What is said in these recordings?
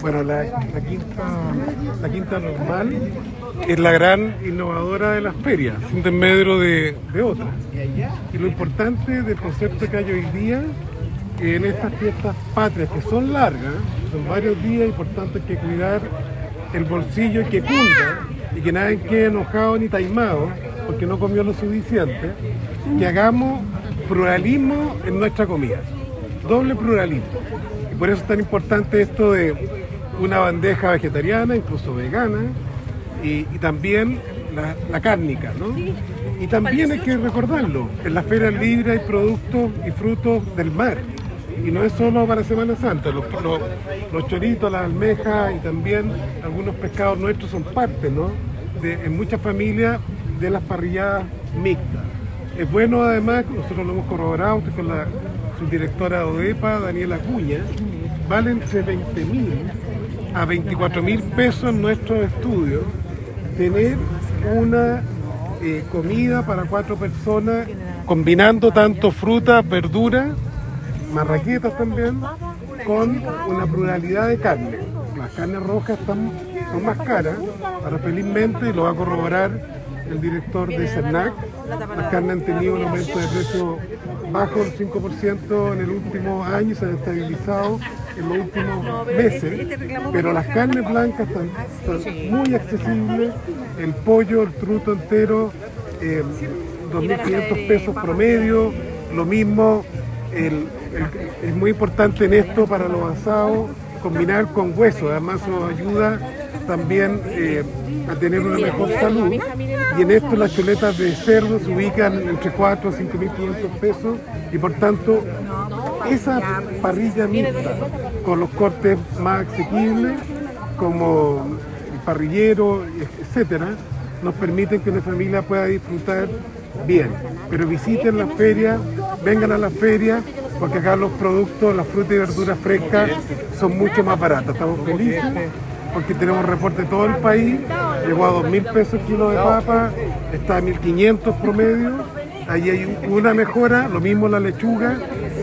Bueno, la, quinta, normal es la gran innovadora de las ferias, sin medio de, de otras. Y lo importante del concepto que hay hoy día en estas fiestas patrias, que son largas, son varios días, importante que cuidar el bolsillo y que cunda y que nadie quede enojado ni taimado porque no comió lo suficiente, que hagamos pluralismo en nuestra comida, doble pluralismo. Y por eso es tan importante esto de una bandeja vegetariana, incluso vegana, y, también la, la, cárnica, ¿no? Y también hay que recordarlo, en las ferias libres hay productos y frutos del mar, y no es solo para Semana Santa, los, los, choritos, las almejas y también algunos pescados nuestros son parte, ¿no? De, en muchas familias de las parrilladas mixtas. Es bueno además, nosotros lo hemos corroborado con la subdirectora de ODEPA, Daniela Cuña, vale entre 20 mil a 24 mil pesos en nuestros estudios tener una eh, comida para cuatro personas combinando tanto fruta, verdura marraquetas también, con una pluralidad de carne. Las carnes rojas están, son más caras, pero felizmente, y lo va a corroborar el director de CERNAC, las carnes han tenido un aumento de precio bajo el 5% en el último año, se han estabilizado en los últimos meses, pero las carnes blancas están, muy accesibles, el pollo, el truto entero, 2.500 eh, pesos promedio, lo mismo el, es muy importante en esto para los asados combinar con hueso, además nos ayuda también eh, a tener una mejor salud. Y en esto las chuletas de cerdo se ubican entre 4 a 5 mil pesos y por tanto esa parrilla mixta con los cortes más asequibles como el parrillero, etcétera, nos permiten que una familia pueda disfrutar bien. Pero visiten las ferias, vengan a las ferias porque acá los productos, las frutas y verduras frescas son mucho más baratas. Estamos felices porque tenemos reporte de todo el país, llegó a 2.000 pesos el kilo de papa, está a 1.500 promedio, ahí hay una mejora, lo mismo la lechuga,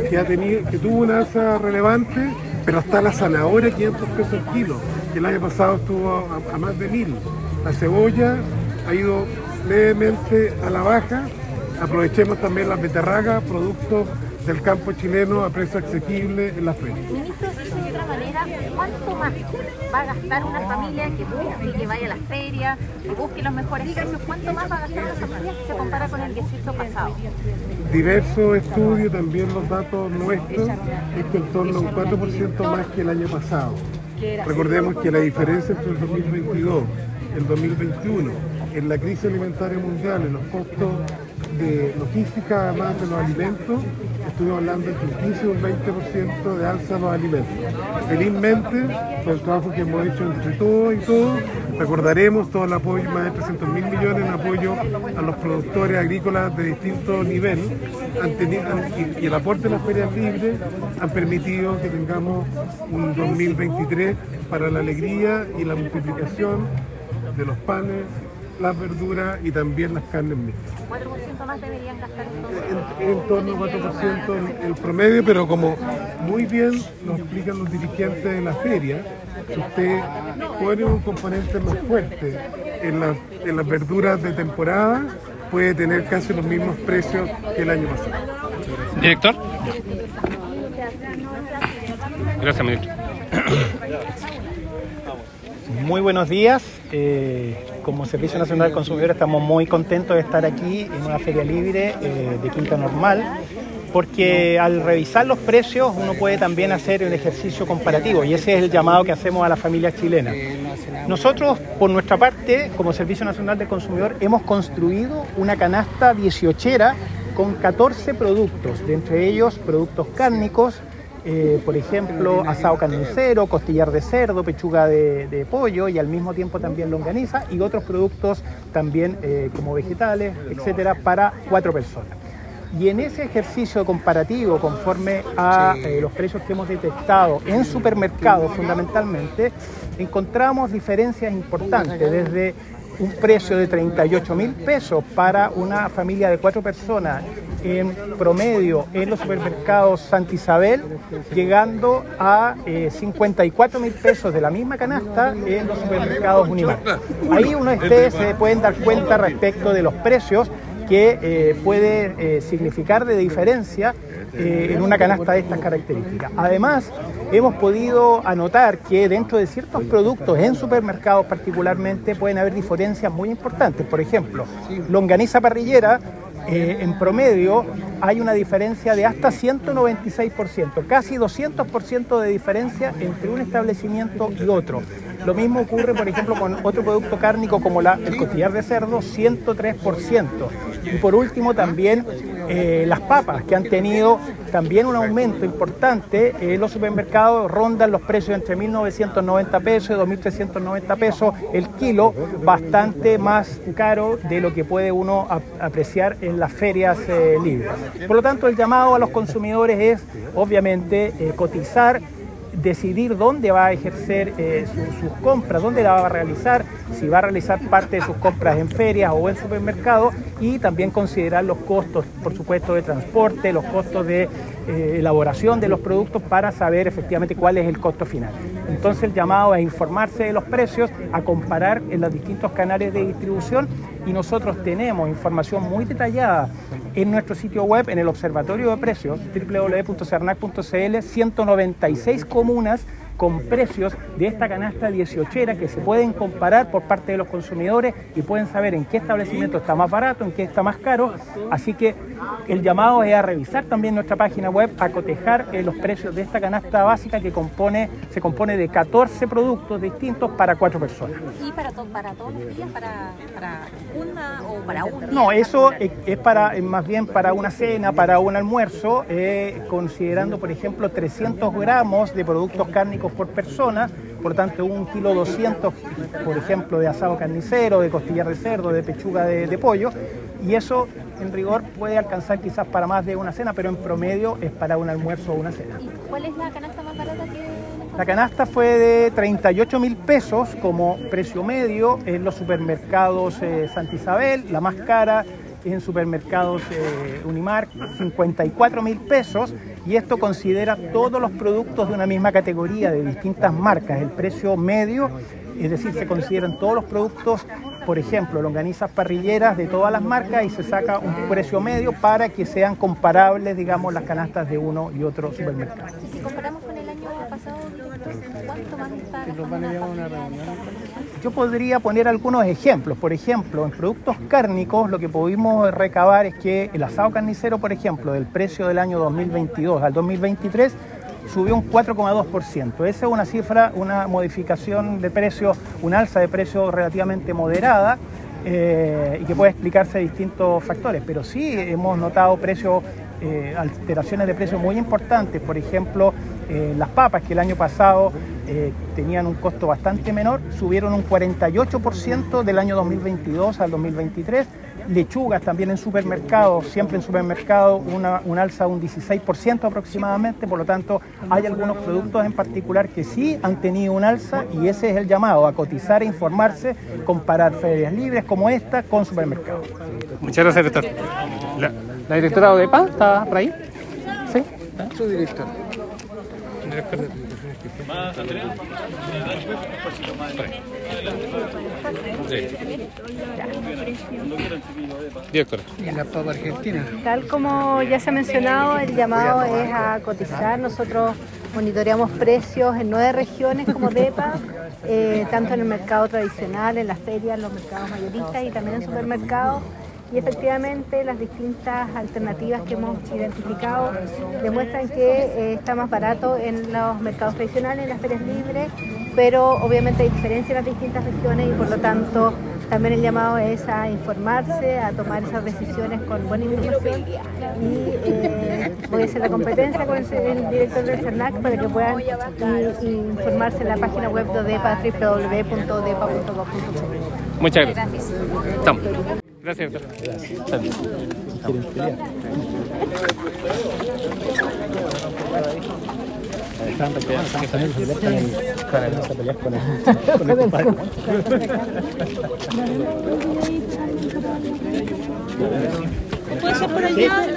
que, ha tenido, que tuvo una alza relevante, pero está la zanahoria 500 pesos el kilo, que el año pasado estuvo a, más de 1.000. La cebolla ha ido levemente a la baja, aprovechemos también las beterragas, productos del campo chileno a precio asequible en la feria. ¿Cuánto más va a gastar una familia que busque, que vaya a las ferias, que busque los mejores precios? ¿Cuánto más va a gastar una familia si se compara con el 18 pasado? Diversos estudios, también los datos nuestros, es que en torno a un 4% más que el año pasado. Recordemos que la diferencia entre el 2022 y el 2021 en la crisis alimentaria mundial, en los costos de logística además de los alimentos, estuvimos hablando entre un 15 y un 20% de alza de los alimentos. Felizmente, por el trabajo que hemos hecho entre todos y todos, recordaremos todo el apoyo, más de 300 mil millones en apoyo a los productores agrícolas de distintos niveles y, el aporte de las ferias libres han permitido que tengamos un 2023 para la alegría y la multiplicación de los panes, las verduras y también las carnes mixtas. ¿4% más deberían gastar en, en torno a 4% el, promedio, pero como muy bien nos explican los dirigentes de la feria, si usted pone un componente más fuerte en, en las verduras de temporada, puede tener casi los mismos precios que el año pasado. Director. Gracias, ministro. Muy buenos días. Eh, como Servicio Nacional del Consumidor estamos muy contentos de estar aquí en una feria libre eh, de Quinta Normal, porque al revisar los precios uno puede también hacer un ejercicio comparativo y ese es el llamado que hacemos a la familia chilena. Nosotros, por nuestra parte, como Servicio Nacional del Consumidor, hemos construido una canasta 18 con 14 productos, de entre ellos productos cárnicos, eh, por ejemplo, asado carnicero, costillar de cerdo, pechuga de, pollo y al mismo tiempo también longaniza y otros productos también eh, como vegetales, etcétera, para cuatro personas. Y en ese ejercicio comparativo, conforme a eh, los precios que hemos detectado en supermercados fundamentalmente, encontramos diferencias importantes, desde un precio de 38 mil pesos para una familia de cuatro personas en promedio en los supermercados Santa Isabel, llegando a 54 mil pesos de la misma canasta en los supermercados Unimar. Ahí ustedes se pueden dar cuenta respecto de los precios que eh, puede eh, significar de diferencia eh, en una canasta de estas características. Además, hemos podido anotar que dentro de ciertos productos, en supermercados particularmente, pueden haber diferencias muy importantes. Por ejemplo, longaniza parrillera eh, en promedio hay una diferencia de hasta 196%, casi 200% de diferencia entre un establecimiento y otro. Lo mismo ocurre, por ejemplo, con otro producto cárnico como el costillar de cerdo, 103%. Y por último, también eh, las papas, que han tenido también un aumento importante. eh, los supermercados rondan los precios entre 1.990 pesos y 2.390 pesos el kilo, bastante más caro de lo que puede uno apreciar en las ferias eh, libres. Por lo tanto, el llamado a los consumidores es, obviamente, cotizar decidir dónde va a ejercer eh, sus compras, dónde la va a realizar, si va a realizar parte de sus compras en ferias o en supermercados y también considerar los costos, por supuesto, de transporte, los costos de eh, elaboración de los productos para saber efectivamente cuál es el costo final. Entonces el llamado es informarse de los precios, a comparar en los distintos canales de distribución y nosotros tenemos información muy detallada en nuestro sitio web, en el Observatorio de Precios, www.cernac.cl, 196 comunas con precios de esta canasta 18 que se pueden comparar por parte de los consumidores y pueden saber en qué establecimiento está más barato, en qué está más caro. Así que el llamado es a revisar también nuestra página web, a cotejar eh, los precios de esta canasta básica que compone, se compone de 14 productos distintos para cuatro personas. ¿Y para, para todos los días? ¿Para, para una o para un día? No, eso es, para, más bien para una cena, para un almuerzo, eh, considerando, por ejemplo, 300 gramos de productos cárnicos por persona, por tanto un kilo 200, por ejemplo, de asado carnicero, de costillar de cerdo, de pechuga de, pollo, y eso en rigor puede alcanzar quizás para más de una cena, pero en promedio es para un almuerzo o una cena. ¿Y cuál es la canasta más barata que... La canasta fue de 38 mil pesos como precio medio en los supermercados eh, Santa Isabel, la más cara en supermercados eh, Unimark 54 mil pesos y esto considera todos los productos de una misma categoría de distintas marcas, el precio medio, es decir, se consideran todos los productos, por ejemplo, longanizas parrilleras de todas las marcas y se saca un precio medio para que sean comparables, digamos, las canastas de uno y otro supermercado. Yo podría poner algunos ejemplos. Por ejemplo, en productos cárnicos lo que pudimos recabar es que el asado carnicero, por ejemplo, del precio del año 2022 al 2023 subió un 4,2%. Esa es una cifra, una modificación de precio, una alza de precio relativamente moderada eh, y que puede explicarse de distintos factores. Pero sí hemos notado precios, eh, alteraciones de precios muy importantes. Por ejemplo, eh, las papas que el año pasado eh, tenían un costo bastante menor, subieron un 48% del año 2022 al 2023. Lechugas también en supermercados, siempre en supermercados, una, un alza de un 16% aproximadamente, por lo tanto hay algunos productos en particular que sí han tenido un alza y ese es el llamado, a cotizar e informarse, comparar ferias libres como esta con supermercados. Muchas gracias, director. La, la directora ODEPA está por ahí. ¿Sí? Su director. Directora. Y la papa argentina. Tal como ya se ha mencionado, el llamado es a cotizar. Nosotros monitoreamos precios en nueve regiones como DEPA, eh, tanto en el mercado tradicional, en las ferias, en los mercados mayoristas y también en supermercados y efectivamente las distintas alternativas que hemos identificado demuestran que eh, está más barato en los mercados tradicionales, en las ferias libres, pero obviamente hay diferencia en las distintas regiones y por lo tanto también el llamado es a informarse, a tomar esas decisiones con buena información y eh, voy a hacer la competencia con el, director del CERNAC para que puedan informarse en la página web de ODEPA, www.odepa.gov.cl. Muchas gracias. Estamos. Gracias, doctor. Gracias. Están pelear con el ¿Puede ser por allá?